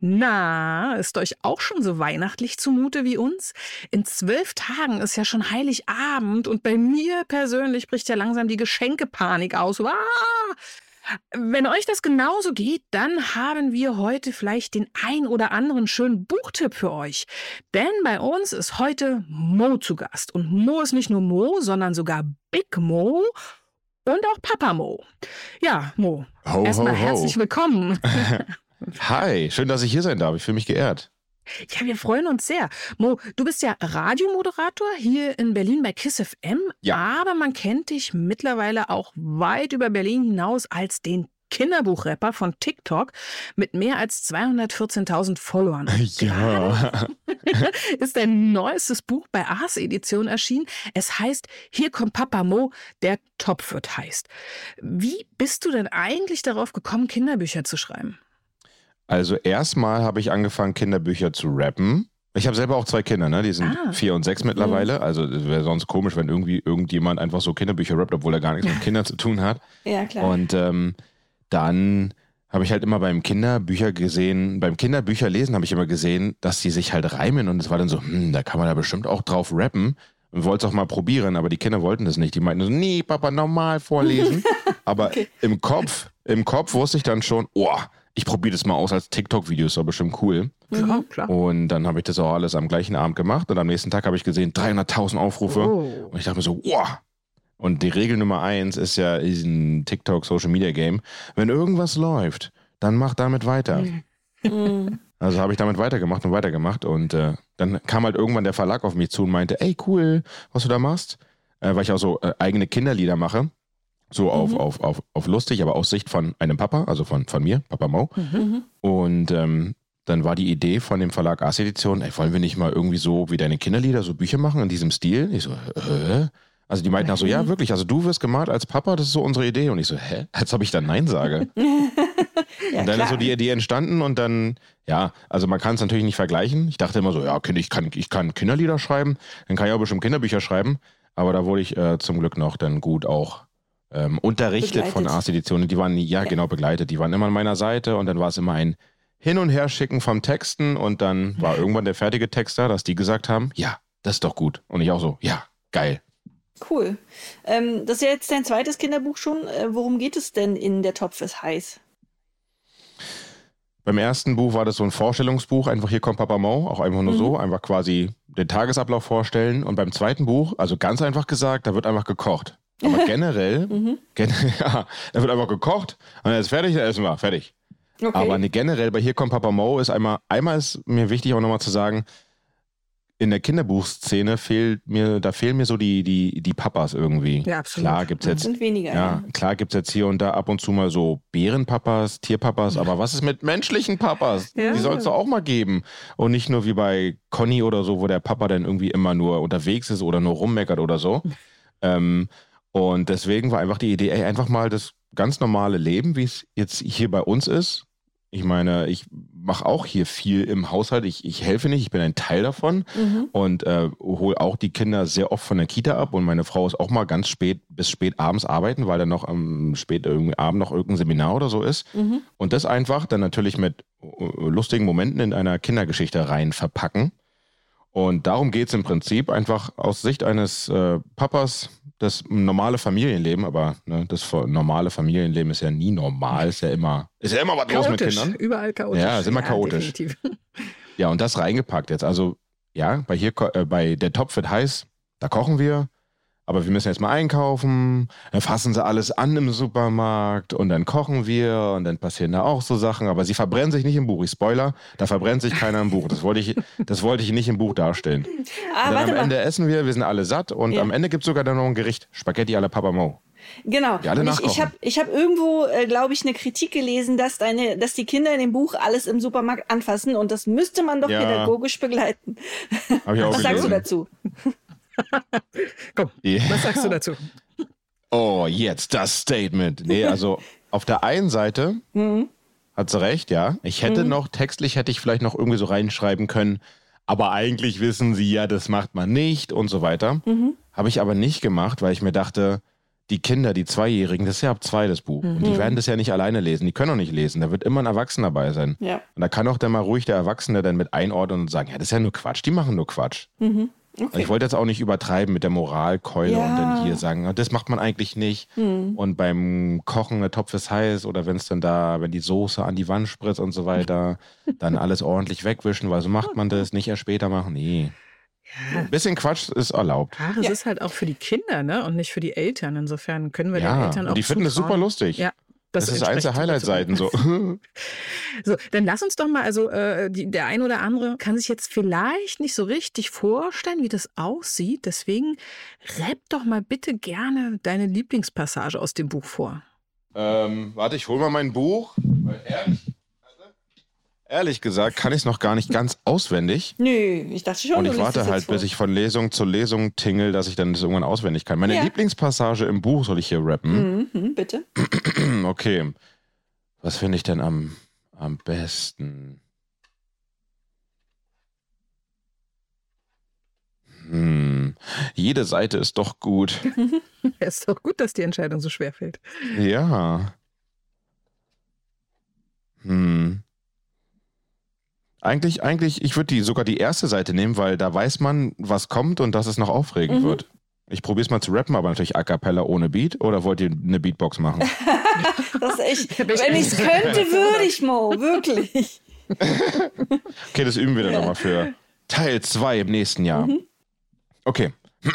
Na, ist euch auch schon so weihnachtlich zumute wie uns? In zwölf Tagen ist ja schon Heiligabend und bei mir persönlich bricht ja langsam die Geschenkepanik aus. Ah! Wenn euch das genauso geht, dann haben wir heute vielleicht den ein oder anderen schönen Buchtipp für euch. Denn bei uns ist heute Mo zu Gast. Und Mo ist nicht nur Mo, sondern sogar Big Mo und auch Papa Mo. Ja, Mo, erstmal herzlich willkommen. Hi, schön, dass ich hier sein darf. Ich fühle mich geehrt. Ja, wir freuen uns sehr. Mo, du bist ja Radiomoderator hier in Berlin bei KISS FM, ja. aber man kennt dich mittlerweile auch weit über Berlin hinaus als den Kinderbuchrapper von TikTok mit mehr als 214.000 Followern. Ja. ist dein neuestes Buch bei Ars Edition erschienen. Es heißt Hier kommt Papa Mo, der Topf wird heißt. Wie bist du denn eigentlich darauf gekommen, Kinderbücher zu schreiben? Also erstmal habe ich angefangen, Kinderbücher zu rappen. Ich habe selber auch zwei Kinder, ne? Die sind ah. vier und sechs mittlerweile. Mhm. Also es wäre sonst komisch, wenn irgendwie irgendjemand einfach so Kinderbücher rappt, obwohl er gar nichts mit Kindern zu tun hat. Ja, klar. Und ähm, dann habe ich halt immer beim Kinderbücher gesehen, beim Kinderbücher lesen habe ich immer gesehen, dass die sich halt reimen und es war dann so, hm, da kann man da bestimmt auch drauf rappen und wollte es auch mal probieren, aber die Kinder wollten das nicht. Die meinten so, nee, Papa, normal vorlesen. aber okay. im Kopf, im Kopf wusste ich dann schon, oh, ich probiere das mal aus als TikTok-Video, ist doch bestimmt cool. Klar, klar. Und dann habe ich das auch alles am gleichen Abend gemacht und am nächsten Tag habe ich gesehen 300.000 Aufrufe oh. und ich dachte mir so, wow. Und die Regel Nummer eins ist ja in TikTok Social Media Game, wenn irgendwas läuft, dann mach damit weiter. Mhm. Also habe ich damit weitergemacht und weitergemacht und äh, dann kam halt irgendwann der Verlag auf mich zu und meinte, ey cool, was du da machst, äh, weil ich auch so äh, eigene Kinderlieder mache. So auf, mhm. auf, auf, auf lustig, aber aus Sicht von einem Papa, also von, von mir, Papa Mau. Mhm. Und ähm, dann war die Idee von dem Verlag Ars Edition, ey, wollen wir nicht mal irgendwie so wie deine Kinderlieder, so Bücher machen in diesem Stil? Ich so, hä? Also die meinten auch so, ja, mhm. wirklich, also du wirst gemalt als Papa, das ist so unsere Idee. Und ich so, hä? Als ob ich dann Nein sage. ja, und dann klar. ist so die Idee entstanden und dann, ja, also man kann es natürlich nicht vergleichen. Ich dachte immer so, ja, ich kann, ich kann Kinderlieder schreiben, dann kann ich auch bestimmt Kinderbücher schreiben. Aber da wurde ich äh, zum Glück noch dann gut auch ähm, unterrichtet begleitet. von Ars-Editionen. Die waren, ja, ja, genau, begleitet. Die waren immer an meiner Seite und dann war es immer ein Hin- und Herschicken vom Texten und dann war irgendwann der fertige Text da, dass die gesagt haben, ja, das ist doch gut. Und ich auch so, ja, geil. Cool. Ähm, das ist ja jetzt dein zweites Kinderbuch schon. Äh, worum geht es denn in Der Topf ist heiß? Beim ersten Buch war das so ein Vorstellungsbuch, einfach hier kommt Papa Mo, auch einfach nur mhm. so, einfach quasi den Tagesablauf vorstellen. Und beim zweiten Buch, also ganz einfach gesagt, da wird einfach gekocht. Aber generell, mhm. gen ja, da wird einfach gekocht und dann ist fertig, dann essen wir, fertig. Okay. Aber ne, generell bei Hier kommt Papa Mo ist einmal, einmal ist mir wichtig auch nochmal zu sagen, in der Kinderbuchszene fehlt mir, da fehlen mir so die, die, die Papas irgendwie. Ja, absolut. Klar gibt's jetzt, sind weniger, ja, ja. klar gibt's jetzt hier und da ab und zu mal so Bärenpapas, Tierpapas, aber was ist mit menschlichen Papas? Ja. Die soll es doch auch mal geben. Und nicht nur wie bei Conny oder so, wo der Papa dann irgendwie immer nur unterwegs ist oder nur rummeckert oder so. ähm, und deswegen war einfach die Idee, ey, einfach mal das ganz normale Leben, wie es jetzt hier bei uns ist. Ich meine, ich mache auch hier viel im Haushalt. Ich, ich helfe nicht, ich bin ein Teil davon mhm. und äh, hole auch die Kinder sehr oft von der Kita ab. Und meine Frau ist auch mal ganz spät bis spät abends arbeiten, weil dann noch am spät Abend noch irgendein Seminar oder so ist. Mhm. Und das einfach dann natürlich mit äh, lustigen Momenten in einer Kindergeschichte rein verpacken. Und darum geht es im Prinzip einfach aus Sicht eines äh, Papas, das normale Familienleben, aber ne, das normale Familienleben ist ja nie normal, ist ja immer, ist ja immer was chaotisch, los mit Kindern. Überall chaotisch. Ja, ist immer ja, chaotisch. Definitiv. Ja, und das reingepackt jetzt. Also, ja, bei hier, äh, bei der Topf wird heiß, da kochen wir, aber wir müssen jetzt mal einkaufen, dann fassen sie alles an im Supermarkt und dann kochen wir und dann passieren da auch so Sachen, aber sie verbrennen sich nicht im Buch. Ich Spoiler, da verbrennt sich keiner im Buch. Das wollte ich, das wollte ich nicht im Buch darstellen. Ah, dann am Ende essen wir, wir sind alle satt und ja. am Ende gibt es sogar dann noch ein Gericht, Spaghetti alla Papa Mo. Genau. ich ich habe ich hab irgendwo, äh, glaube ich, eine Kritik gelesen, dass, deine, dass die Kinder in dem Buch alles im Supermarkt anfassen und das müsste man doch ja. pädagogisch begleiten. Was sagst du dazu? Komm, yeah. was sagst du dazu? Oh, jetzt das Statement. Nee, also auf der einen Seite mhm. hat sie recht, ja. Ich hätte mhm. noch, textlich hätte ich vielleicht noch irgendwie so reinschreiben können, aber eigentlich wissen sie ja, das macht man nicht und so weiter. Mhm. Habe ich aber nicht gemacht, weil ich mir dachte, die Kinder, die Zweijährigen, das ist ja ab zwei das Buch. Mhm. Und die mhm. werden das ja nicht alleine lesen. Die können auch nicht lesen. Da wird immer ein Erwachsener dabei sein. Ja. Und da kann auch dann mal ruhig der Erwachsene dann mit einordnen und sagen, ja, das ist ja nur Quatsch. Die machen nur Quatsch. Mhm. Okay. Also ich wollte jetzt auch nicht übertreiben mit der Moralkeule ja. und dann hier sagen, das macht man eigentlich nicht. Mhm. Und beim Kochen, der Topf ist heiß oder wenn es dann da, wenn die Soße an die Wand spritzt und so weiter, dann alles ordentlich wegwischen, weil so macht man das, nicht erst später machen. Nee. Ja. Ein bisschen Quatsch ist erlaubt. Ach, es ja. ist halt auch für die Kinder, ne? Und nicht für die Eltern. Insofern können wir ja, den Eltern auch. Die finden es super lustig. Ja. Das, das ist eins der Highlight-Seiten so. so, dann lass uns doch mal, also äh, die, der ein oder andere kann sich jetzt vielleicht nicht so richtig vorstellen, wie das aussieht. Deswegen rapp doch mal bitte gerne deine Lieblingspassage aus dem Buch vor. Ähm, warte, ich hol mal mein Buch. Weil ehrlich, Ehrlich gesagt kann ich es noch gar nicht ganz auswendig. Nö, ich dachte schon. Und ich warte halt, bis ich von Lesung zu Lesung tingle, dass ich dann das irgendwann auswendig kann. Meine ja. Lieblingspassage im Buch soll ich hier rappen. Mhm, bitte. Okay. Was finde ich denn am, am besten? Hm, jede Seite ist doch gut. Es ist doch gut, dass die Entscheidung so schwer fällt. Ja. Hm. Eigentlich, eigentlich, ich würde die sogar die erste Seite nehmen, weil da weiß man, was kommt und dass es noch aufregend mhm. wird. Ich probiere es mal zu rappen, aber natürlich a cappella ohne Beat. Oder wollt ihr eine Beatbox machen? das ist echt. Wenn ich es könnte, würde ich, Mo. Wirklich. okay, das üben wir dann ja. nochmal für Teil 2 im nächsten Jahr. Mhm. Okay.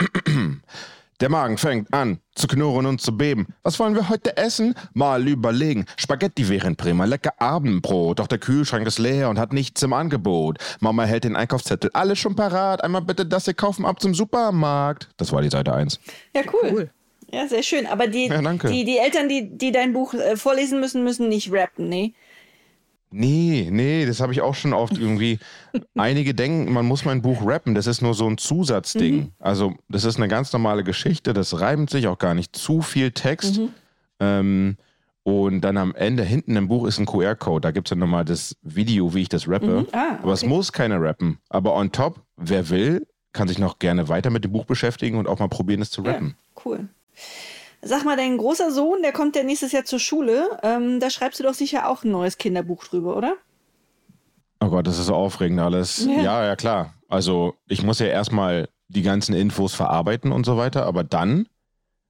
Der Magen fängt an zu knurren und zu beben. Was wollen wir heute essen? Mal überlegen. Spaghetti wären prima, lecker Abendbrot. Doch der Kühlschrank ist leer und hat nichts im Angebot. Mama hält den Einkaufszettel. Alles schon parat. Einmal bitte das hier kaufen ab zum Supermarkt. Das war die Seite 1. Ja, cool. cool. Ja, sehr schön. Aber die, ja, die, die Eltern, die, die dein Buch äh, vorlesen müssen, müssen nicht rappen, nee? Nee, nee, das habe ich auch schon oft irgendwie. Einige denken, man muss mein Buch rappen. Das ist nur so ein Zusatzding. Mhm. Also, das ist eine ganz normale Geschichte. Das reimt sich auch gar nicht. Zu viel Text. Mhm. Ähm, und dann am Ende, hinten im Buch ist ein QR-Code. Da gibt es dann nochmal das Video, wie ich das rappe. Mhm. Ah, okay. Aber es muss keiner rappen. Aber on top, wer will, kann sich noch gerne weiter mit dem Buch beschäftigen und auch mal probieren, es zu rappen. Ja, cool. Sag mal, dein großer Sohn, der kommt ja nächstes Jahr zur Schule. Ähm, da schreibst du doch sicher auch ein neues Kinderbuch drüber, oder? Oh Gott, das ist so aufregend alles. Ja, ja, ja klar. Also ich muss ja erstmal die ganzen Infos verarbeiten und so weiter, aber dann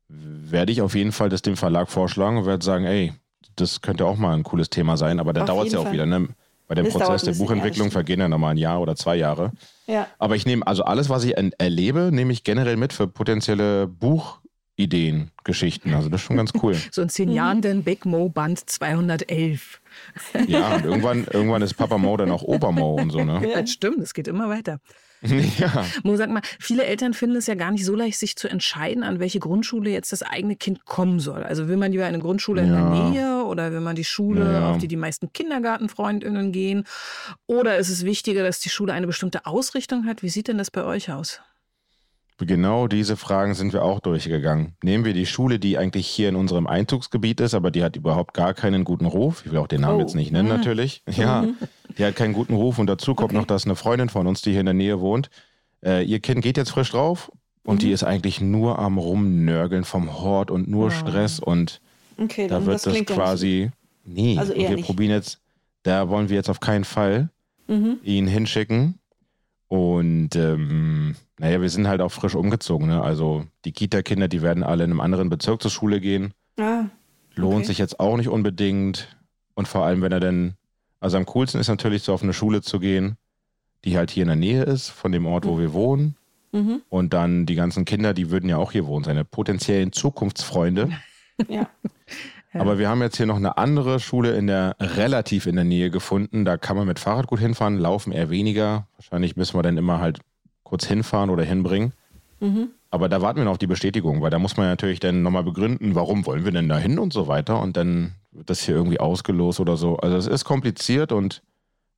werde ich auf jeden Fall das dem Verlag vorschlagen und werde sagen, ey, das könnte auch mal ein cooles Thema sein, aber da dauert es ja auch Fall. wieder, ne? Bei dem das Prozess der Buchentwicklung vergehen ja nochmal ein Jahr oder zwei Jahre. Ja. Aber ich nehme, also alles, was ich erlebe, nehme ich generell mit für potenzielle Buch- Ideen, Geschichten. Also das ist schon ganz cool. So in zehn Jahren den Big Mo Band 211. Ja, und irgendwann, irgendwann ist Papa Mo dann auch Opa Mo und so, ne? Ja, stimmt, es geht immer weiter. Ja. Mo, sag mal, viele Eltern finden es ja gar nicht so leicht, sich zu entscheiden, an welche Grundschule jetzt das eigene Kind kommen soll. Also will man lieber eine Grundschule ja. in der Nähe oder will man die Schule, ja. auf die die meisten Kindergartenfreundinnen gehen? Oder ist es wichtiger, dass die Schule eine bestimmte Ausrichtung hat? Wie sieht denn das bei euch aus? Genau diese Fragen sind wir auch durchgegangen. Nehmen wir die Schule, die eigentlich hier in unserem Einzugsgebiet ist, aber die hat überhaupt gar keinen guten Ruf. Ich will auch den Namen oh. jetzt nicht nennen, mhm. natürlich. Ja, mhm. die hat keinen guten Ruf und dazu kommt okay. noch, dass eine Freundin von uns, die hier in der Nähe wohnt, äh, ihr Kind geht jetzt frisch drauf und mhm. die ist eigentlich nur am Rumnörgeln vom Hort und nur oh. Stress und okay, da wird das, das quasi. Nee, also wir nicht. probieren jetzt, da wollen wir jetzt auf keinen Fall mhm. ihn hinschicken und ähm, naja, wir sind halt auch frisch umgezogen. Ne? Also die Kita-Kinder, die werden alle in einem anderen Bezirk zur Schule gehen. Ah, Lohnt okay. sich jetzt auch nicht unbedingt. Und vor allem, wenn er denn, also am coolsten ist natürlich so auf eine Schule zu gehen, die halt hier in der Nähe ist, von dem Ort, wo mhm. wir wohnen. Mhm. Und dann die ganzen Kinder, die würden ja auch hier wohnen, seine potenziellen Zukunftsfreunde. ja. Aber wir haben jetzt hier noch eine andere Schule in der relativ in der Nähe gefunden. Da kann man mit Fahrrad gut hinfahren, laufen eher weniger. Wahrscheinlich müssen wir dann immer halt kurz hinfahren oder hinbringen. Mhm. Aber da warten wir noch auf die Bestätigung, weil da muss man natürlich dann nochmal begründen, warum wollen wir denn da hin und so weiter. Und dann wird das hier irgendwie ausgelost oder so. Also es ist kompliziert und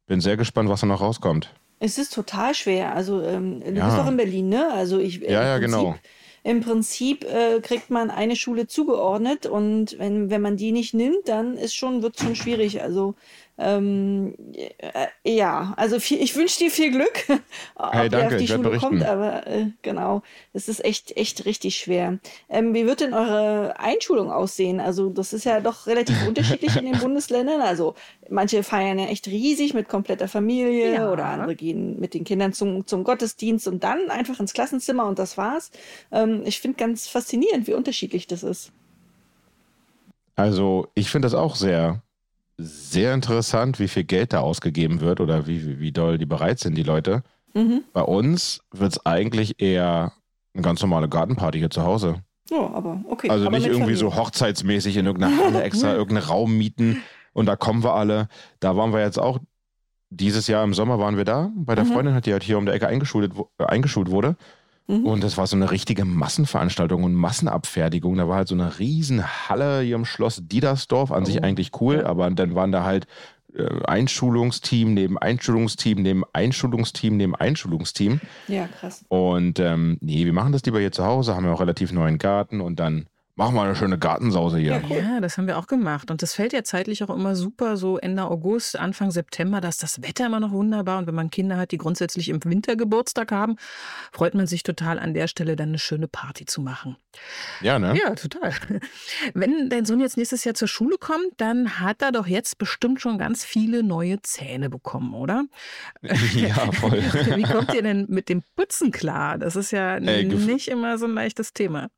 bin sehr gespannt, was da noch rauskommt. Es ist total schwer. Also ähm, du ja. bist doch in Berlin, ne? Also ich. Äh, ja, ja, genau im Prinzip äh, kriegt man eine Schule zugeordnet und wenn, wenn man die nicht nimmt, dann ist schon, wird schon schwierig. Also ähm, äh, ja, also viel, ich wünsche dir viel Glück, ob hey, danke, ihr auf die Schule kommt, aber äh, genau, es ist echt, echt richtig schwer. Ähm, wie wird denn eure Einschulung aussehen? Also das ist ja doch relativ unterschiedlich in den Bundesländern. Also manche feiern ja echt riesig mit kompletter Familie ja. oder andere gehen mit den Kindern zum, zum Gottesdienst und dann einfach ins Klassenzimmer und das war's. Ähm, ich finde ganz faszinierend, wie unterschiedlich das ist. Also ich finde das auch sehr sehr interessant, wie viel Geld da ausgegeben wird oder wie, wie, wie doll die bereit sind, die Leute. Mhm. Bei uns wird es eigentlich eher eine ganz normale Gartenparty hier zu Hause. Oh, aber okay. Also aber nicht irgendwie Familie. so hochzeitsmäßig in irgendeiner Halle extra irgendeinen Raum mieten und da kommen wir alle. Da waren wir jetzt auch dieses Jahr im Sommer waren wir da bei der mhm. Freundin, die halt hier um der Ecke eingeschult, äh, eingeschult wurde. Mhm. Und das war so eine richtige Massenveranstaltung und Massenabfertigung. Da war halt so eine Riesenhalle hier im Schloss Diedersdorf, an oh. sich eigentlich cool, aber dann waren da halt äh, Einschulungsteam neben Einschulungsteam neben Einschulungsteam neben Einschulungsteam. Ja, krass. Und ähm, nee, wir machen das lieber hier zu Hause, haben ja auch relativ neuen Garten und dann Machen wir eine schöne Gartensause hier. Ja, cool. ja, das haben wir auch gemacht. Und das fällt ja zeitlich auch immer super, so Ende August, Anfang September, da ist das Wetter immer noch wunderbar. Und wenn man Kinder hat, die grundsätzlich im Winter Geburtstag haben, freut man sich total an der Stelle dann eine schöne Party zu machen. Ja, ne? Ja, total. Wenn dein Sohn jetzt nächstes Jahr zur Schule kommt, dann hat er doch jetzt bestimmt schon ganz viele neue Zähne bekommen, oder? Ja, voll. Wie kommt ihr denn mit dem Putzen klar? Das ist ja Ey, nicht immer so ein leichtes Thema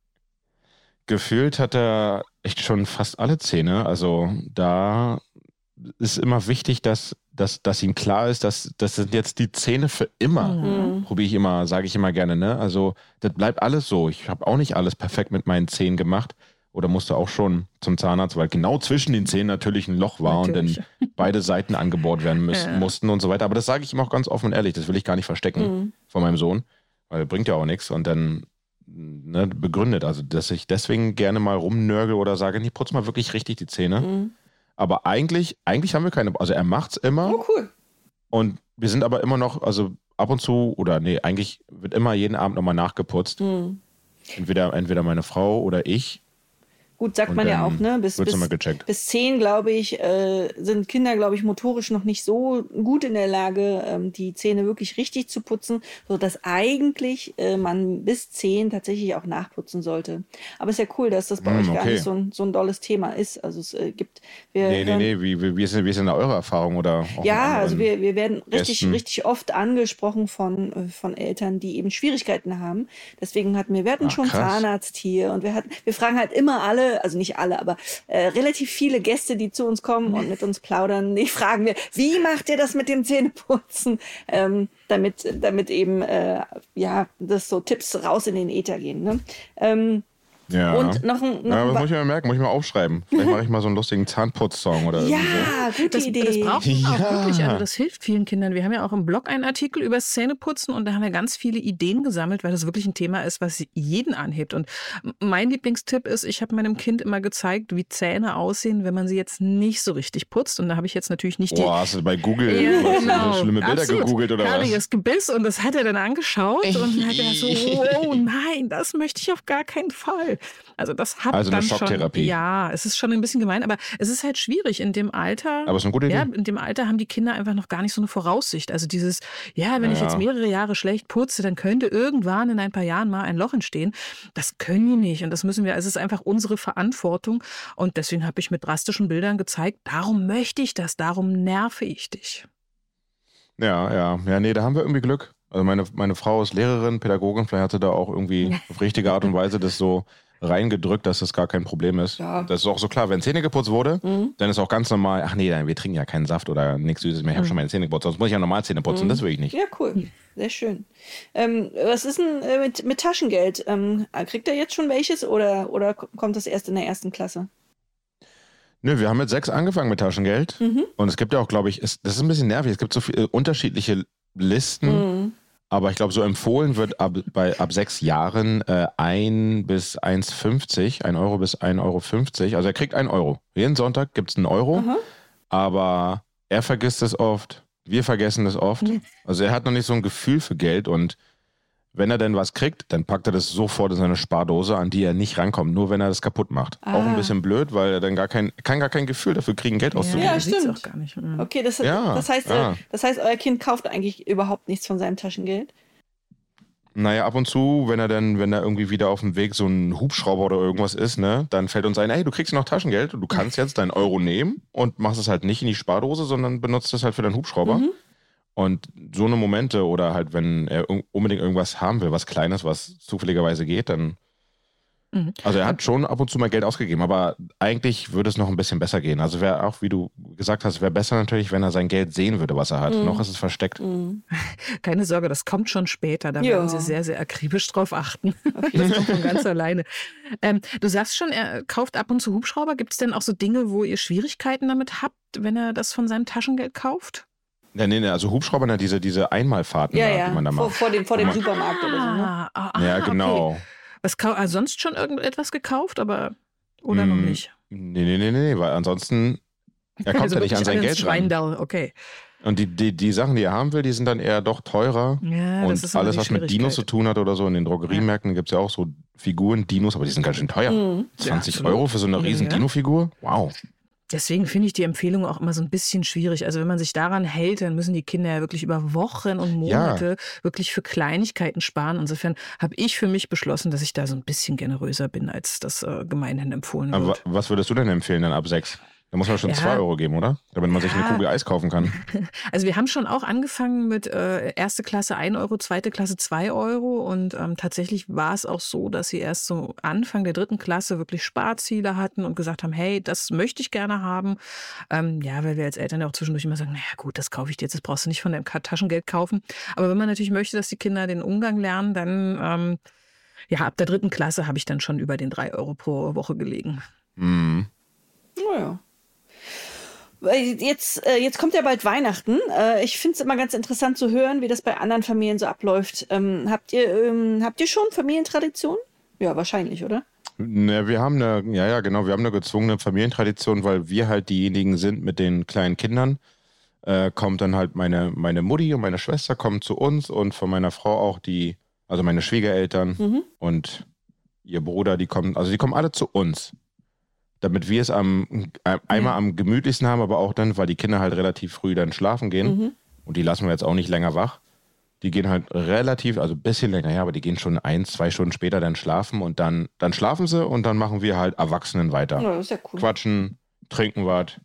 gefühlt hat er echt schon fast alle Zähne. Also da ist immer wichtig, dass, dass, dass ihm klar ist, dass das sind jetzt die Zähne für immer. Mhm. Probiere ich immer, sage ich immer gerne. Ne? Also das bleibt alles so. Ich habe auch nicht alles perfekt mit meinen Zähnen gemacht oder musste auch schon zum Zahnarzt, weil genau zwischen den Zähnen natürlich ein Loch war natürlich. und dann beide Seiten angebohrt werden müssen, ja. mussten und so weiter. Aber das sage ich ihm auch ganz offen und ehrlich. Das will ich gar nicht verstecken mhm. von meinem Sohn, weil bringt ja auch nichts. Und dann ne, begründet. Also, dass ich deswegen gerne mal rumnörgel oder sage, ich putz mal wirklich richtig die Zähne. Mhm. Aber eigentlich, eigentlich haben wir keine, also er macht's immer. Oh, cool. Und wir sind aber immer noch, also ab und zu, oder nee, eigentlich wird immer jeden Abend nochmal nachgeputzt. Mhm. Entweder, entweder meine Frau oder ich. Gut, sagt man ja auch, ne? Bis, bis, bis zehn, glaube ich, äh, sind Kinder, glaube ich, motorisch noch nicht so gut in der Lage, ähm, die Zähne wirklich richtig zu putzen, sodass eigentlich äh, man bis zehn tatsächlich auch nachputzen sollte. Aber es ist ja cool, dass das bei mm, euch okay. gar nicht so ein, so ein dolles Thema ist. Also es äh, gibt. Wir nee, nee, nee. Wie, wie, wie, ist, wie ist denn da eure Erfahrung? Oder ja, also wir, wir werden richtig, richtig oft angesprochen von, äh, von Eltern, die eben Schwierigkeiten haben. Deswegen hatten wir, wir hatten Ach, schon krass. Zahnarzt hier und wir hatten, wir fragen halt immer alle, also nicht alle, aber äh, relativ viele Gäste, die zu uns kommen und mit uns plaudern. Die fragen wir, wie macht ihr das mit dem Zähneputzen? Ähm, damit, damit eben, äh, ja, das so Tipps raus in den Äther gehen. Ne? Ähm, ja. Und noch ein. Noch ja, das muss ich mir merken, muss ich mal aufschreiben. Vielleicht mache ich mal so einen lustigen Zahnputz-Song oder Ja, so. gute das, Idee. Das braucht man ja. auch wirklich. Also das hilft vielen Kindern. Wir haben ja auch im Blog einen Artikel über Zähneputzen und da haben wir ganz viele Ideen gesammelt, weil das wirklich ein Thema ist, was jeden anhebt. Und mein Lieblingstipp ist, ich habe meinem Kind immer gezeigt, wie Zähne aussehen, wenn man sie jetzt nicht so richtig putzt. Und da habe ich jetzt natürlich nicht die. Boah, hast du bei Google ja, genau. schlimme Bilder Absolut. gegoogelt oder Herrliches was? Gebiss und das hat er dann angeschaut und dann hat er so, oh nein, das möchte ich auf gar keinen Fall. Also das hat also dann Schocktherapie. schon. Ja, es ist schon ein bisschen gemein, aber es ist halt schwierig in dem Alter. Aber es ist eine gute Idee. Ja, in dem Alter haben die Kinder einfach noch gar nicht so eine Voraussicht. Also dieses, ja, wenn ja. ich jetzt mehrere Jahre schlecht putze, dann könnte irgendwann in ein paar Jahren mal ein Loch entstehen. Das können die nicht und das müssen wir. Also es ist einfach unsere Verantwortung und deswegen habe ich mit drastischen Bildern gezeigt. Darum möchte ich das, darum nerve ich dich. Ja, ja, ja, nee, da haben wir irgendwie Glück. Also meine, meine Frau ist Lehrerin, Pädagogin, vielleicht hatte da auch irgendwie auf richtige Art und Weise das so reingedrückt, dass das gar kein Problem ist. Ja. Das ist auch so klar, wenn Zähne geputzt wurde, mhm. dann ist auch ganz normal, ach nee, wir trinken ja keinen Saft oder nichts Süßes mehr, ich habe mhm. schon meine Zähne geputzt, sonst muss ich ja normal Zähne putzen, mhm. das will ich nicht. Ja, cool. Sehr schön. Ähm, was ist denn äh, mit, mit Taschengeld? Ähm, kriegt er jetzt schon welches oder, oder kommt das erst in der ersten Klasse? Nö, wir haben mit sechs angefangen mit Taschengeld. Mhm. Und es gibt ja auch, glaube ich, es, das ist ein bisschen nervig. Es gibt so viele unterschiedliche Listen. Aber ich glaube, so empfohlen wird ab, bei, ab sechs Jahren äh, 1 bis 1,50, 1 Euro bis 1,50 Euro. Also er kriegt 1 Euro. Jeden Sonntag gibt es einen Euro. Aha. Aber er vergisst es oft, wir vergessen es oft. Also er hat noch nicht so ein Gefühl für Geld und wenn er denn was kriegt, dann packt er das sofort in seine Spardose, an die er nicht rankommt, nur wenn er das kaputt macht. Ah. Auch ein bisschen blöd, weil er dann gar kein, kann gar kein Gefühl dafür kriegen, Geld auszugeben. Ja, stimmt. Auch gar nicht. Mhm. Okay, das, ja, das, heißt, ja. äh, das heißt, euer Kind kauft eigentlich überhaupt nichts von seinem Taschengeld? Naja, ab und zu, wenn er dann, wenn er irgendwie wieder auf dem Weg so ein Hubschrauber oder irgendwas ist, ne, dann fällt uns ein, ey, du kriegst noch Taschengeld und du kannst jetzt deinen Euro nehmen und machst es halt nicht in die Spardose, sondern benutzt es halt für deinen Hubschrauber. Mhm. Und so eine Momente oder halt, wenn er unbedingt irgendwas haben will, was Kleines, was zufälligerweise geht, dann. Mhm. Also er hat schon ab und zu mal Geld ausgegeben, aber eigentlich würde es noch ein bisschen besser gehen. Also wäre auch, wie du gesagt hast, wäre besser natürlich, wenn er sein Geld sehen würde, was er hat. Mhm. Noch ist es versteckt. Mhm. Keine Sorge, das kommt schon später. Da ja. werden Sie sehr, sehr akribisch drauf achten. Das kommt von ganz alleine. Ähm, du sagst schon, er kauft ab und zu Hubschrauber. Gibt es denn auch so Dinge, wo ihr Schwierigkeiten damit habt, wenn er das von seinem Taschengeld kauft? Ja, nee, nee, also Hubschrauber, ne, diese, diese Einmalfahrten, ja, ja. die man da macht. Vor, vor dem, vor dem Supermarkt oder so. Ne? Ah, ah, ja, genau. Okay. Was also sonst schon irgendetwas gekauft, aber oder mm, noch nicht? Nee, nee, nee, nee, weil ansonsten er kommt also ja nicht an sein Geld Schweindall. okay. Und die, die, die Sachen, die er haben will, die sind dann eher doch teurer. Ja, und alles, was mit Dinos zu tun hat oder so, in den Drogeriemärkten ja. gibt es ja auch so Figuren, Dinos, aber die sind ganz schön teuer. Mhm. 20 ja, Euro für so eine riesen Dino-Figur? Wow. Deswegen finde ich die Empfehlung auch immer so ein bisschen schwierig. Also wenn man sich daran hält, dann müssen die Kinder ja wirklich über Wochen und Monate ja. wirklich für Kleinigkeiten sparen. Insofern habe ich für mich beschlossen, dass ich da so ein bisschen generöser bin, als das äh, gemeinhin empfohlen wird. Aber was würdest du denn empfehlen dann ab sechs? Da muss man schon 2 ja. Euro geben, oder? Damit man ja. sich eine Kugel Eis kaufen kann. Also wir haben schon auch angefangen mit äh, erste Klasse 1 Euro, zweite Klasse 2 Euro. Und ähm, tatsächlich war es auch so, dass sie erst so Anfang der dritten Klasse wirklich Sparziele hatten und gesagt haben, hey, das möchte ich gerne haben. Ähm, ja, weil wir als Eltern ja auch zwischendurch immer sagen, naja gut, das kaufe ich dir jetzt, das brauchst du nicht von deinem Taschengeld kaufen. Aber wenn man natürlich möchte, dass die Kinder den Umgang lernen, dann ähm, ja, ab der dritten Klasse habe ich dann schon über den 3 Euro pro Woche gelegen. Mhm. Naja. Jetzt, äh, jetzt kommt ja bald Weihnachten. Äh, ich finde es immer ganz interessant zu hören, wie das bei anderen Familien so abläuft. Ähm, habt, ihr, ähm, habt ihr schon Familientradition? Ja, wahrscheinlich, oder? Ne, wir haben eine, ja, ja, genau, wir haben eine gezwungene Familientradition, weil wir halt diejenigen sind mit den kleinen Kindern. Äh, kommt dann halt meine, meine Mutti und meine Schwester kommen zu uns und von meiner Frau auch die, also meine Schwiegereltern mhm. und ihr Bruder, die kommen, also die kommen alle zu uns damit wir es am, einmal am gemütlichsten haben, aber auch dann, weil die Kinder halt relativ früh dann schlafen gehen. Mhm. Und die lassen wir jetzt auch nicht länger wach. Die gehen halt relativ, also ein bisschen länger, ja, aber die gehen schon ein, zwei Stunden später dann schlafen und dann, dann schlafen sie und dann machen wir halt Erwachsenen weiter. Ja, das ist ja cool. Quatschen, trinken was,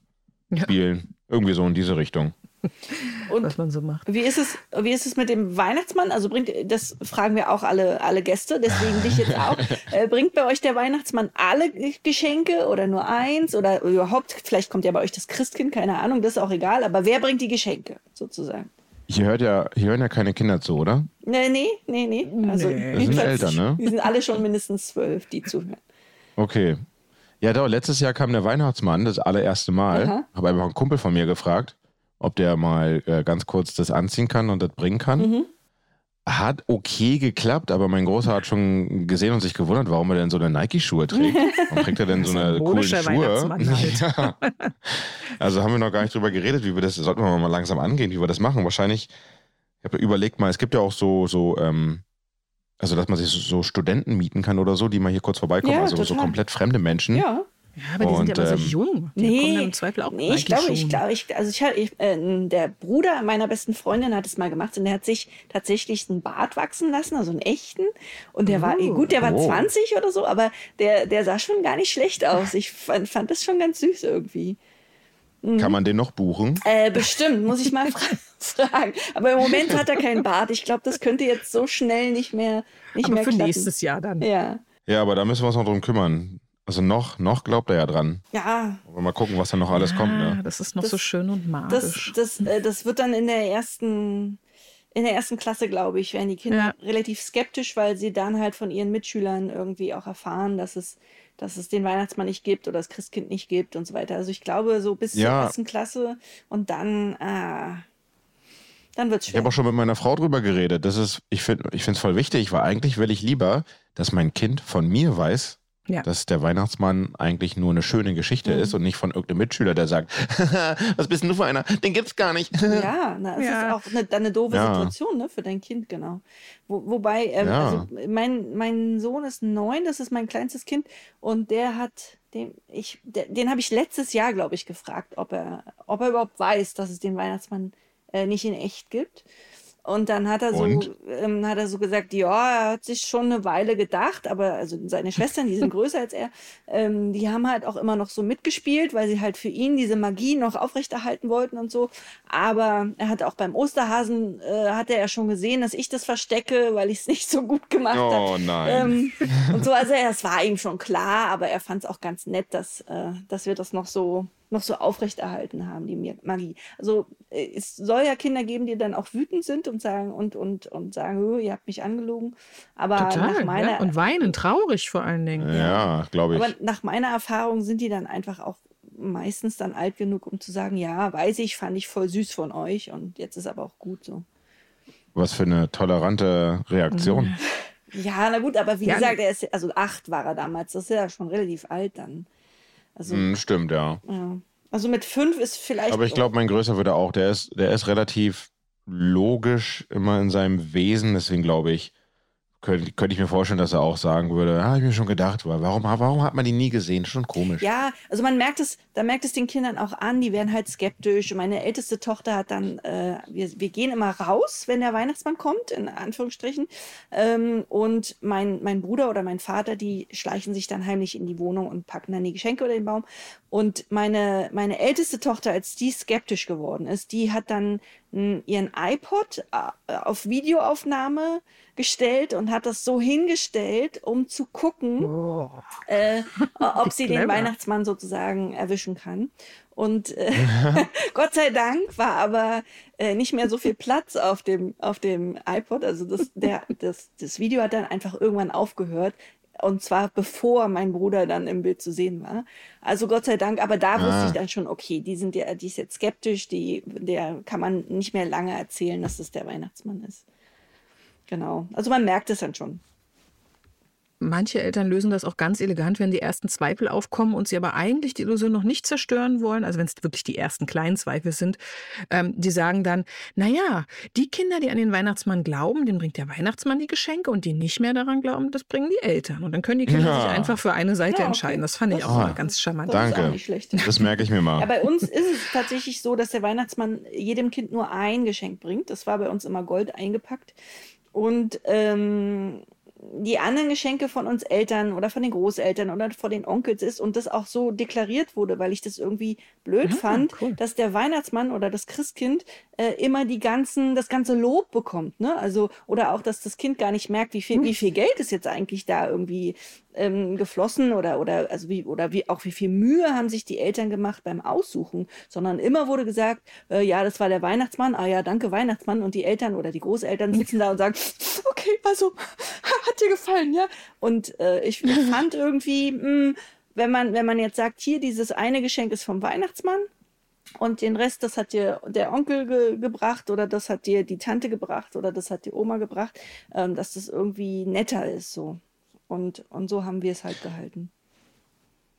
spielen, ja. irgendwie so in diese Richtung. Und was man so macht. Wie ist es, wie ist es mit dem Weihnachtsmann? Also bringt, das fragen wir auch alle, alle Gäste, deswegen dich jetzt auch. Äh, bringt bei euch der Weihnachtsmann alle Geschenke oder nur eins oder überhaupt, vielleicht kommt ja bei euch das Christkind, keine Ahnung, das ist auch egal, aber wer bringt die Geschenke sozusagen? Hier, hört ja, hier hören ja keine Kinder zu, oder? Nee, nee, nee, nee. Also, nee. Das sind Eltern, ne? Die sind alle schon mindestens zwölf, die zuhören. Okay. Ja, doch, letztes Jahr kam der Weihnachtsmann, das allererste Mal. Habe einfach einen Kumpel von mir gefragt ob der mal äh, ganz kurz das anziehen kann und das bringen kann. Mhm. Hat okay geklappt, aber mein Großer hat schon gesehen und sich gewundert, warum er denn so eine Nike-Schuhe trägt. Warum trägt er denn so eine coolen Schuhe? Halt. ja. Also haben wir noch gar nicht drüber geredet, wie wir das, sollten wir mal langsam angehen, wie wir das machen. Wahrscheinlich, ich habe überlegt mal, es gibt ja auch so, so, ähm, also dass man sich so Studenten mieten kann oder so, die mal hier kurz vorbeikommen, ja, also total. so komplett fremde Menschen. Ja. Ja, aber die und, sind ja immer ähm, so jung. Die nee, kommen im Zweifel auch nee, ich glaube, ich glaube, ich, also ich, ich äh, der Bruder meiner besten Freundin hat es mal gemacht und der hat sich tatsächlich einen Bart wachsen lassen, also einen echten. Und der oh. war, gut, der war oh. 20 oder so, aber der, der sah schon gar nicht schlecht aus. Ich fand, fand das schon ganz süß irgendwie. Mhm. Kann man den noch buchen? Äh, bestimmt, muss ich mal fra fragen. Aber im Moment hat er keinen Bart. Ich glaube, das könnte jetzt so schnell nicht mehr nicht aber mehr für klappen. nächstes Jahr dann. Ja. Ja, aber da müssen wir uns noch drum kümmern. Also noch, noch glaubt er ja dran. Ja. Aber mal gucken, was da noch alles ja, kommt. Ne? Das ist noch das, so schön und magisch. Das, das, äh, das wird dann in der ersten, in der ersten Klasse, glaube ich, werden die Kinder ja. relativ skeptisch, weil sie dann halt von ihren Mitschülern irgendwie auch erfahren, dass es, dass es den Weihnachtsmann nicht gibt oder das Christkind nicht gibt und so weiter. Also ich glaube, so bis ja. zur ersten Klasse und dann, äh, dann wird's schwer. Ich habe auch schon mit meiner Frau drüber geredet. Das ist, ich finde, ich finde es voll wichtig, weil eigentlich will ich lieber, dass mein Kind von mir weiß, Ja. Dass der Weihnachtsmann eigentlich nur eine schöne Geschichte mhm. ist und nicht von irgendeinem Mitschüler, der sagt, was bist denn du für einer? Den gibt's gar nicht. ja, na, das ja. ist auch eine, eine doofe ja. Situation ne, für dein Kind, genau. Wo, wobei, ähm, ja. also mein, mein Sohn ist neun, das ist mein kleinstes Kind und der hat den, ich, den habe ich letztes Jahr, glaube ich, gefragt, ob er, ob er überhaupt weiß, dass es den Weihnachtsmann äh, nicht in echt gibt. Und dann hat er so, ähm, hat er so gesagt, ja, er hat sich schon eine Weile gedacht, aber also seine Schwestern, die sind größer als er, ähm, die haben halt auch immer noch so mitgespielt, weil sie halt für ihn diese Magie noch aufrechterhalten wollten und so. Aber er hat auch beim Osterhasen, äh, hatte er schon gesehen, dass ich das verstecke, weil ich es nicht so gut gemacht habe. Oh nein. Ähm, und so, also das war ihm schon klar, aber er fand es auch ganz nett, dass, äh, dass wir das noch so noch so aufrechterhalten haben, die Magie. Also äh, es soll ja Kinder geben, die dann auch wütend sind und sagen und und und sagen, ihr habt mich angelogen. Aber Total, nach meiner ja? und weinen traurig vor allen Dingen. Ja, glaube ich. Aber nach meiner Erfahrung sind die dann einfach auch meistens dann alt genug, um zu sagen, ja, weiß ich, fand ich voll süß von euch und jetzt ist aber auch gut so. Was für eine tolerante Reaktion. Ja, na gut, aber wie ja, gesagt, er ist also acht war er damals, das ist ja schon relativ alt dann. Also, mm, stimmt, ja. ja. Also mit fünf ist vielleicht. Aber ich glaube, mein Größer würde auch, der ist, der ist relativ logisch immer in seinem Wesen, deswegen glaube ich, könnte, könnte ich mir vorstellen, dass er auch sagen würde, ah, habe ich mir schon gedacht, warum, warum hat man die nie gesehen? Schon komisch. Ja, also man merkt es, da merkt es den Kindern auch an, die werden halt skeptisch. Und meine älteste Tochter hat dann, äh, wir, wir gehen immer raus, wenn der Weihnachtsmann kommt, in Anführungsstrichen. Ähm, und mein, mein Bruder oder mein Vater, die schleichen sich dann heimlich in die Wohnung und packen dann die Geschenke oder den Baum. Und meine, meine älteste Tochter, als die skeptisch geworden ist, die hat dann ihren iPod äh, auf Videoaufnahme gestellt und hat das so hingestellt, um zu gucken, oh. äh, ob sie den Weihnachtsmann sozusagen erwischen kann. Und äh, Gott sei Dank war aber äh, nicht mehr so viel Platz auf dem, auf dem iPod. Also das, der, das, das Video hat dann einfach irgendwann aufgehört. Und zwar bevor mein Bruder dann im Bild zu sehen war. Also Gott sei Dank, aber da ah. wusste ich dann schon, okay, die sind ja, die ist jetzt skeptisch, die, der kann man nicht mehr lange erzählen, dass das der Weihnachtsmann ist. Genau. Also man merkt es dann schon. Manche Eltern lösen das auch ganz elegant, wenn die ersten Zweifel aufkommen und sie aber eigentlich die Illusion noch nicht zerstören wollen, also wenn es wirklich die ersten kleinen Zweifel sind, ähm, die sagen dann, naja, die Kinder, die an den Weihnachtsmann glauben, denen bringt der Weihnachtsmann die Geschenke und die nicht mehr daran glauben, das bringen die Eltern. Und dann können die Kinder ja. sich einfach für eine Seite ja, okay. entscheiden. Das fand ich das auch mal ganz charmant. Das Danke. Das merke ich mir mal. Ja, bei uns ist es tatsächlich so, dass der Weihnachtsmann jedem Kind nur ein Geschenk bringt. Das war bei uns immer Gold eingepackt. Und ähm, die anderen Geschenke von uns Eltern oder von den Großeltern oder von den Onkels ist und das auch so deklariert wurde, weil ich das irgendwie blöd ja, ah, fand, cool. dass der Weihnachtsmann oder das Christkind äh, immer die ganzen, das ganze Lob bekommt, ne? Also, oder auch, dass das Kind gar nicht merkt, wie viel, wie viel Geld ist jetzt eigentlich da irgendwie ähm, geflossen oder, oder, also wie, oder wie, auch wie viel Mühe haben sich die Eltern gemacht beim Aussuchen, sondern immer wurde gesagt, äh, ja, das war der Weihnachtsmann, ah ja, danke Weihnachtsmann und die Eltern oder die Großeltern sitzen da und sagen, okay, also, hat dir gefallen, ja? Und äh, ich fand irgendwie, mh, hm, wenn man, wenn man jetzt sagt, hier, dieses eine Geschenk ist vom Weihnachtsmann, und den Rest, das hat dir der Onkel ge gebracht oder das hat dir die Tante gebracht oder das hat die Oma gebracht, ähm, dass das irgendwie netter ist so. Und, und so haben wir es halt gehalten.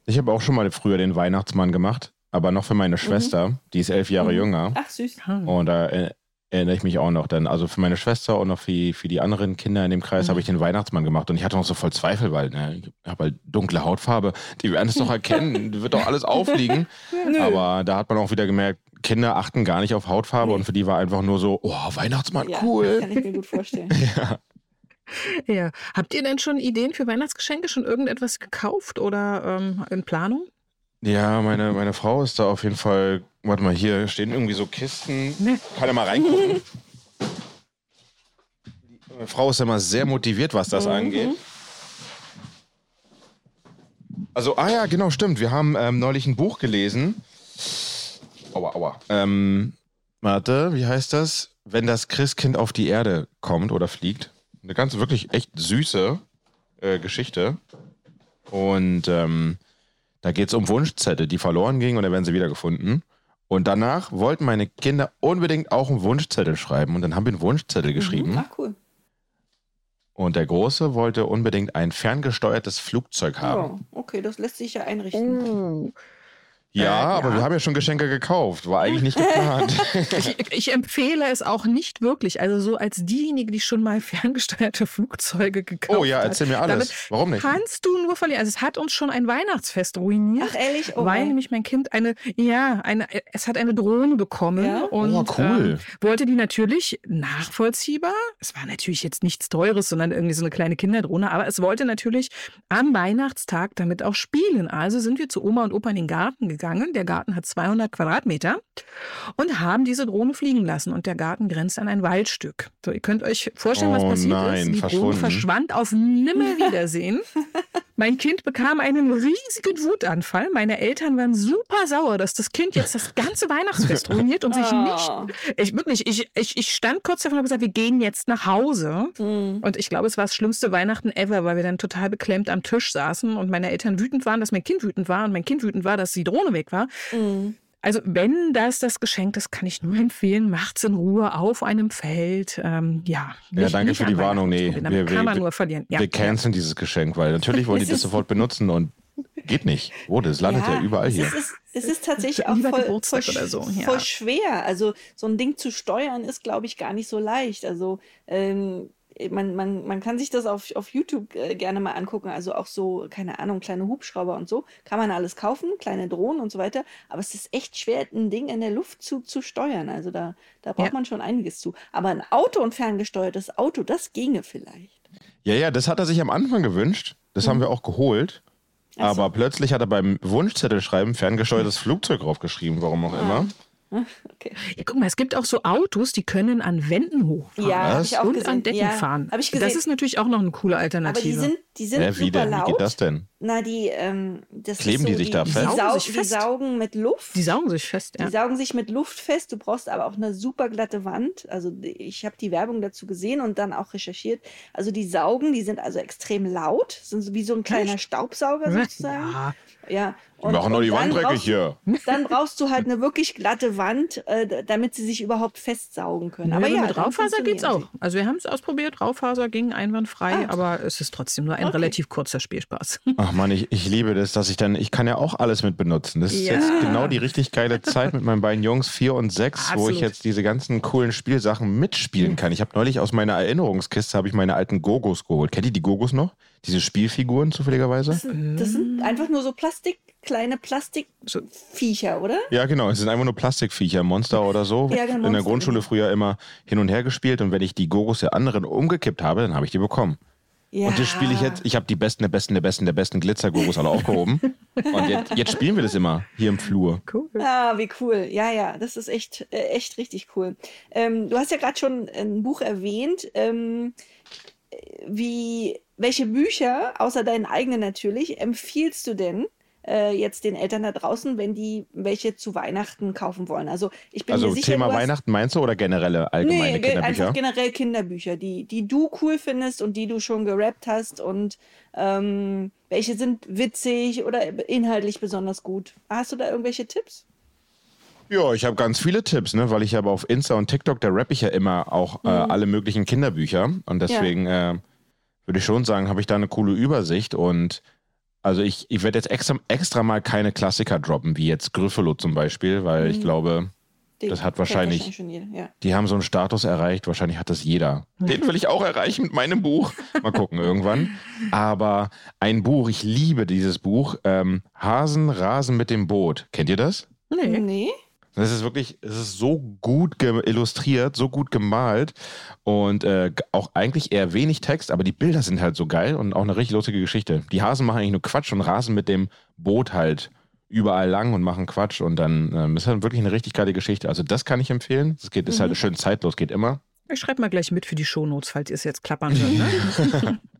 Ich habe auch schon mal früher den Weihnachtsmann gemacht, aber noch für meine mhm. Schwester, mhm. die ist elf Jahre mhm. jünger. Ach, süß. Und da äh, erinnere ich mich auch noch. Denn also für meine Schwester und noch für, für die anderen Kinder in dem Kreis mhm. habe ich den Weihnachtsmann gemacht. Und ich hatte noch so voll Zweifel, weil ne, ich habe halt dunkle Hautfarbe. Die werden es doch erkennen, wird doch alles aufliegen. aber da hat man auch wieder gemerkt, Kinder achten gar nicht auf Hautfarbe nee. und für die war einfach nur so, oh, Weihnachtsmann, ja, cool. Kann ich mir gut vorstellen. ja. Ja. Habt ihr denn schon Ideen für Weihnachtsgeschenke? Schon irgendetwas gekauft oder ähm, in Planung? Ja, meine, meine Frau ist da auf jeden Fall. Warte mal, hier stehen irgendwie so Kisten. Nee. Kann ja mal reingucken. Meine Frau ist ja mal sehr motiviert, was das mhm. angeht. Also, ah ja, genau, stimmt. Wir haben ähm, neulich ein Buch gelesen. Aua, aua. Ähm, warte, wie heißt das? Wenn das Christkind auf die Erde kommt oder fliegt eine ganz wirklich echt süße äh, Geschichte. Und ähm, da geht es um Wunschzettel, die verloren gingen und dann werden sie wiedergefunden. Und danach wollten meine Kinder unbedingt auch einen Wunschzettel schreiben. Und dann haben wir einen Wunschzettel mhm. geschrieben. Ach, cool. Und der Große wollte unbedingt ein ferngesteuertes Flugzeug haben. Oh, okay, das lässt sich ja einrichten. Oh. Ja, äh, aber ja. wir haben ja schon Geschenke gekauft. War eigentlich nicht geplant. ich, ich, empfehle es auch nicht wirklich. Also so als diejenige, die schon mal ferngesteuerte Flugzeuge gekauft hat. Oh ja, erzähl mir alles. Damit Warum nicht? Kannst du nur verlieren. Also es hat uns schon ein Weihnachtsfest ruiniert. Ach ehrlich? Oh, weil nämlich mein Kind eine, ja, eine, es hat eine Drohne bekommen. Ja? Und, oh, cool. Ähm, wollte die natürlich nachvollziehbar. Es war natürlich jetzt nichts Teures, sondern irgendwie so eine kleine Kinderdrohne. Aber es wollte natürlich am Weihnachtstag damit auch spielen. Also sind wir zu Oma und Opa in den Garten gegangen gegangen. Der Garten hat 200 Quadratmeter und haben diese Drohne fliegen lassen. Und der Garten grenzt an ein Waldstück. So, ihr könnt euch vorstellen, was oh, passiert nein, ist. Die Drohne verschwand auf Nimmerwiedersehen. mein Kind bekam einen riesigen Wutanfall. Meine Eltern waren super sauer, dass das Kind jetzt das ganze Weihnachtsfest ruiniert und sich oh. nicht. Ich wirklich, ich, ich, ich stand kurz davon und habe gesagt, wir gehen jetzt nach Hause. Mhm. Und ich glaube, es war das schlimmste Weihnachten ever, weil wir dann total beklemmt am Tisch saßen und meine Eltern wütend waren, dass mein Kind wütend war und mein Kind wütend war, dass die Drohne weg war. Mhm. Also wenn das das Geschenk ist, kann ich nur empfehlen, macht's in Ruhe auf einem Feld. Ähm, ja, nicht, ja, danke für die Warnung. Nee, wir, kann wir, man nur verlieren. Ja. Wir canceln dieses Geschenk, weil natürlich wollen die das sofort benutzen und geht nicht. Oh, das landet ja, ja überall hier. Es ist, es ist tatsächlich auch voll, voll, so, ja. voll, schwer. Also so ein Ding zu steuern ist, glaube ich, gar nicht so leicht. Also ähm, man, man, man kann sich das auf, auf YouTube äh, gerne mal angucken. Also auch so, keine Ahnung, kleine Hubschrauber und so. Kann man alles kaufen, kleine Drohnen und so weiter. Aber es ist echt schwer, ein Ding in der Luft zu, zu steuern. Also da, da braucht ja. man schon einiges zu. Aber ein Auto und ferngesteuertes Auto, das ginge vielleicht. Ja, ja, das hat er sich am Anfang gewünscht. Das mhm. haben wir auch geholt. So. Aber plötzlich hat er beim Wunschzettel schreiben ferngesteuertes Flugzeug draufgeschrieben, warum auch ah. immer. Okay. Ja, guck mal, es gibt auch so Autos, die können an Wänden hochfahren ja, ich auch und gesehen. an Decken ja, fahren. Ich gesehen. Das ist natürlich auch noch eine coole Alternative. Aber die sind, die sind ja, wie super denn? laut. Wie geht das denn? Na, die, ähm, das Kleben so, die sich da fest? Die, sau die saugen mit Luft. Die saugen sich fest, ja. Die saugen sich mit Luft fest. Du brauchst aber auch eine super glatte Wand. Also ich habe die Werbung dazu gesehen und dann auch recherchiert. Also die saugen, die sind also extrem laut, sind wie so ein kleiner Echt? Staubsauger sozusagen. Ja. Ja, und, machen nur die Wand dreckig hier. Dann brauchst du halt eine wirklich glatte Wand, äh, damit sie sich überhaupt festsaugen können. aber ja, mit Raufaser geht es auch. Also wir haben es ausprobiert, Raufaser ging einwandfrei, ah. aber es ist trotzdem nur ein okay. relativ kurzer Spielspaß. Ach man, ich, ich liebe das, dass ich dann, ich kann ja auch alles mit benutzen. Das ist ja. jetzt genau die richtig geile Zeit mit meinen beiden Jungs, vier und sechs, Absolut. wo ich jetzt diese ganzen coolen Spielsachen mitspielen kann. Ich habe neulich aus meiner Erinnerungskiste habe ich meine alten Gogos geholt. Kennt ihr die Gogos noch? Diese Spielfiguren zufälligerweise? Das sind, das sind einfach nur so Plastik kleine Plastikviecher, oder? Ja, genau. Es sind einfach nur Plastikviecher, Monster oder so. Ja, genau, In der Grundschule genau. früher immer hin und her gespielt und wenn ich die Gogos der anderen umgekippt habe, dann habe ich die bekommen. Ja. Und das spiele ich jetzt. Ich habe die besten, der besten, der besten, der besten Glitzer-Gogos alle aufgehoben. und jetzt, jetzt, spielen wir das immer hier im Flur. Cool. Ah, wie cool. Ja, ja, das ist echt, äh, echt richtig cool. Ähm, du hast ja gerade schon ein Buch erwähnt. Ähm, wie, welche Bücher, außer deinen eigenen natürlich, empfiehlst du denn? Äh, jetzt den Eltern da draußen, wenn die welche zu Weihnachten kaufen wollen. Also ich bin also mir sicher, Thema hast, Weihnachten meinst du oder generelle allgemeine nee, Kinderbücher? Einfach generell Kinderbücher, die, die du cool findest und die du schon gerappt hast und ähm, welche sind witzig oder inhaltlich besonders gut. Hast du da irgendwelche Tipps? Ja, ich habe ganz viele Tipps, ne? weil ich habe auf Insta und TikTok, da rappe ich ja immer auch äh, mhm. alle möglichen Kinderbücher. Und deswegen ja. äh, würde ich schon sagen, habe ich da eine coole Übersicht und also ich, ich werde jetzt extra, extra mal keine Klassiker droppen, wie jetzt Gryffalo zum Beispiel, weil mhm. ich glaube, Den das hat wahrscheinlich, jeder, ja. die haben so einen Status erreicht, wahrscheinlich hat das jeder. Den will ich auch erreichen mit meinem Buch. Mal gucken irgendwann. Aber ein Buch, ich liebe dieses Buch, ähm, Hasen rasen mit dem Boot. Kennt ihr das? Nee. Nee. Das ist wirklich, es ist so gut illustriert, so gut gemalt und äh, auch eigentlich eher wenig Text, aber die Bilder sind halt so geil und auch eine richtig lustige Geschichte. Die Hasen machen eigentlich nur Quatsch und rasen mit dem Boot halt überall lang und machen Quatsch und dann ähm, ist halt wirklich eine richtig geile Geschichte. Also das kann ich empfehlen. Es geht, ist halt mhm. schön zeitlos, geht immer. Ich schreibe mal gleich mit für die Shownotes, falls ihr es jetzt klappern hört. Ne?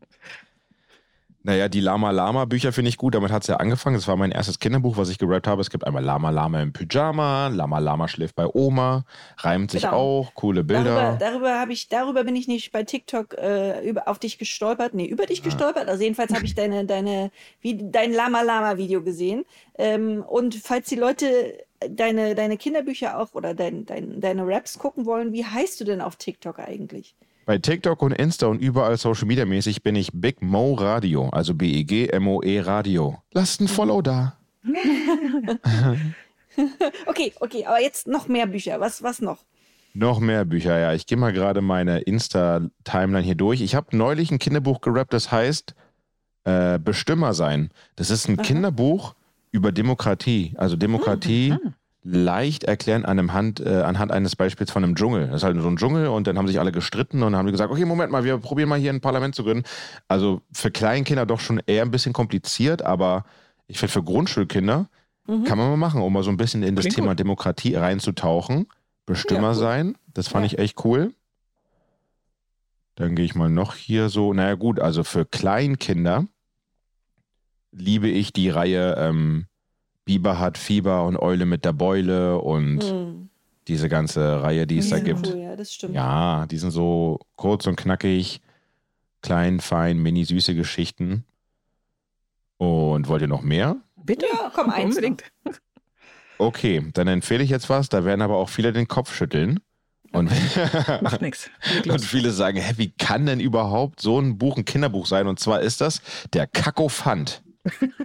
Naja, die Lama Lama Bücher finde ich gut. Damit hat es ja angefangen. Das war mein erstes Kinderbuch, was ich gerappt habe. Es gibt einmal Lama Lama im Pyjama, Lama Lama schläft bei Oma, reimt sich genau. auch, coole Bilder. Darüber, darüber, habe ich, darüber bin ich nicht bei TikTok äh, über, auf dich gestolpert. Nee, über dich ah. gestolpert. Also jedenfalls habe ich deine, deine, wie, dein Lama Lama Video gesehen. Ähm, und falls die Leute deine, deine Kinderbücher auch oder dein, dein, deine Raps gucken wollen, wie heißt du denn auf TikTok eigentlich? Bei TikTok und Insta und überall Social Media mäßig bin ich Big Mo Radio, also B-E-G-M-O-E Radio. Lasst ein Follow da. okay, okay, aber jetzt noch mehr Bücher. Was, was noch? Noch mehr Bücher, ja. Ich gehe mal gerade meine Insta-Timeline hier durch. Ich habe neulich ein Kinderbuch gerappt, das heißt äh, Bestimmer sein. Das ist ein Aha. Kinderbuch über Demokratie. Also Demokratie mhm. Leicht erklären an einem Hand, äh, anhand eines Beispiels von einem Dschungel. Das ist halt so ein Dschungel und dann haben sich alle gestritten und haben gesagt, okay, Moment mal, wir probieren mal hier ein Parlament zu gründen. Also für Kleinkinder doch schon eher ein bisschen kompliziert, aber ich finde für Grundschulkinder mhm. kann man mal machen, um mal so ein bisschen in das Klingt Thema gut. Demokratie reinzutauchen. Bestimmer ja, sein, das fand ja. ich echt cool. Dann gehe ich mal noch hier so. Naja, gut, also für Kleinkinder liebe ich die Reihe ähm, Biber hat Fieber und Eule mit der Beule und hm. diese ganze Reihe, die es da gibt. Cool, ja, das stimmt. Ja, die sind so kurz und knackig, klein, fein, mini süße Geschichten. Und wollt ihr noch mehr? Bitte, ja, komm, eins unbedingt. Okay, dann empfehle ich jetzt was, da werden aber auch viele den Kopf schütteln. Und, Macht nichts. Und viele sagen, hä, wie kann denn überhaupt so ein Buch ein Kinderbuch sein? Und zwar ist das der Kakophant.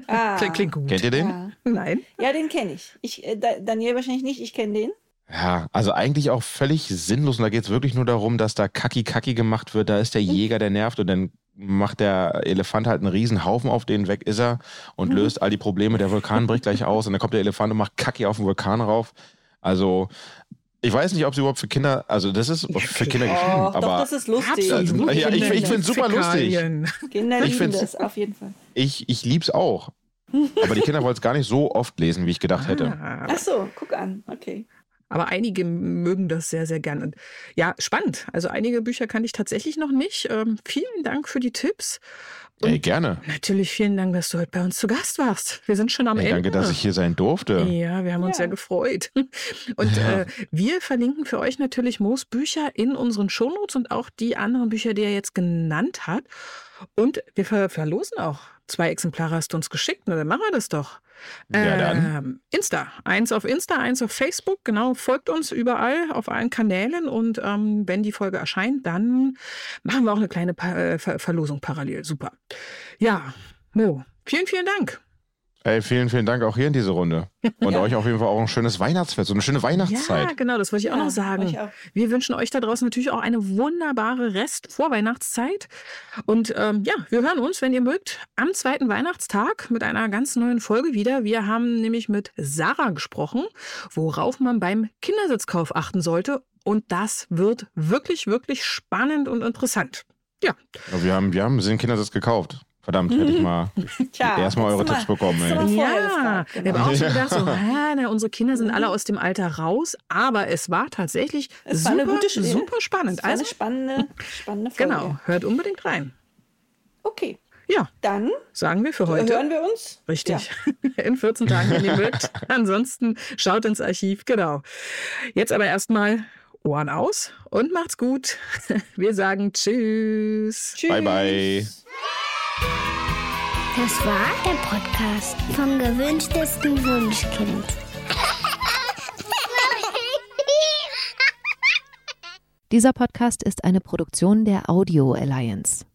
Ah. Klingt gut. Kennt ihr den? Ja. Nein. Ja, den kenne ich. ich äh, Daniel wahrscheinlich nicht, ich kenne den. Ja, also eigentlich auch völlig sinnlos. Und da geht es wirklich nur darum, dass da Kaki-Kaki gemacht wird. Da ist der. Jäger, der nervt und dann macht der Elefant halt einen riesen Haufen auf den, weg ist er und löst all die Probleme. Der Vulkan bricht gleich aus und dann kommt der Elefant und macht Kacki auf den Vulkan rauf. Also ich weiß nicht, ob sie überhaupt für Kinder, also das ist für Kinder geschrieben, oh, aber doch, das ist lustig. Also, ja, ich, ich finde es super lustig. Kinder lieben das auf jeden Fall. Ich, ich liebe es auch. Aber die Kinder wollten es gar nicht so oft lesen, wie ich gedacht hätte. Ah. Ach so, guck an, okay. Aber einige mögen das sehr, sehr gerne. Ja, spannend. Also einige Bücher kannte ich tatsächlich noch nicht. Ähm, vielen Dank für die Tipps. Und Ey, gerne. Natürlich vielen Dank, dass du heute bei uns zu Gast warst. Wir sind schon am Ey, Ende. Danke, dass ich hier sein durfte. Ja, wir haben uns sehr gefreut. Und ja. äh, wir verlinken für euch natürlich Moos Bücher in unseren Shownotes und auch die anderen Bücher, die er jetzt genannt hat. Und wir ver verlosen auch zwei Exemplare hast du uns geschickt. Na, dann machen wir das doch. Ja, dann. Ähm, Insta. Eins auf Insta, eins auf Facebook. Genau, folgt uns überall auf allen Kanälen. Und ähm, wenn die Folge erscheint, dann machen wir auch eine kleine pa äh, Ver Verlosung parallel. Super. Ja, Mo, vielen, vielen Dank. Ey, vielen, vielen Dank auch hier in diese Runde. Und ja. euch auf jeden Fall auch ein schönes Weihnachtsfest, so eine schöne Weihnachtszeit. Ja, genau, das wollte ich auch ja, noch sagen. Auch. Wir wünschen euch da draußen natürlich auch eine wunderbare Rest-Vorweihnachtszeit. Und ähm, ja, wir hören uns, wenn ihr mögt, am zweiten Weihnachtstag mit einer ganz neuen Folge wieder. Wir haben nämlich mit Sarah gesprochen, worauf man beim Kindersitzkauf achten sollte. Und das wird wirklich, wirklich spannend und interessant. Ja. ja wir haben, wir haben den Kindersitz gekauft. Verdammt, hätte ich mal erstmal eure Tipps bekommen. Ey. Ja, genau. wir haben auch schon gedacht, so, hä, na, unsere Kinder sind alle aus dem Alter raus, aber es war tatsächlich es super, war gute, super spannend. Es war also, eine spannende, spannende Folge. Genau, hört unbedingt rein. Okay. Ja. Dann sagen wir für heute. Hören wir uns. Richtig. Ja. In 14 Tagen, wenn ihr mögt. Ansonsten schaut ins Archiv. Genau. Jetzt aber erstmal Ohren aus und macht's gut. Wir sagen Tschüss. Tschüss. Bye, bye. Das war der Podcast vom gewünschtesten Wunschkind. Dieser Podcast ist eine Produktion der Audio Alliance.